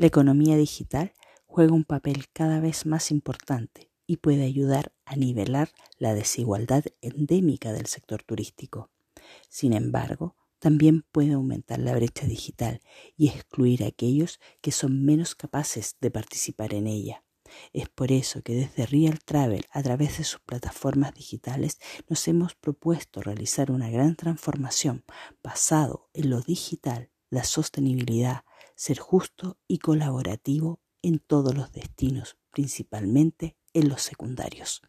La economía digital juega un papel cada vez más importante y puede ayudar a nivelar la desigualdad endémica del sector turístico. Sin embargo, también puede aumentar la brecha digital y excluir a aquellos que son menos capaces de participar en ella. Es por eso que desde Real Travel, a través de sus plataformas digitales, nos hemos propuesto realizar una gran transformación basado en lo digital, la sostenibilidad, ser justo y colaborativo en todos los destinos, principalmente en los secundarios.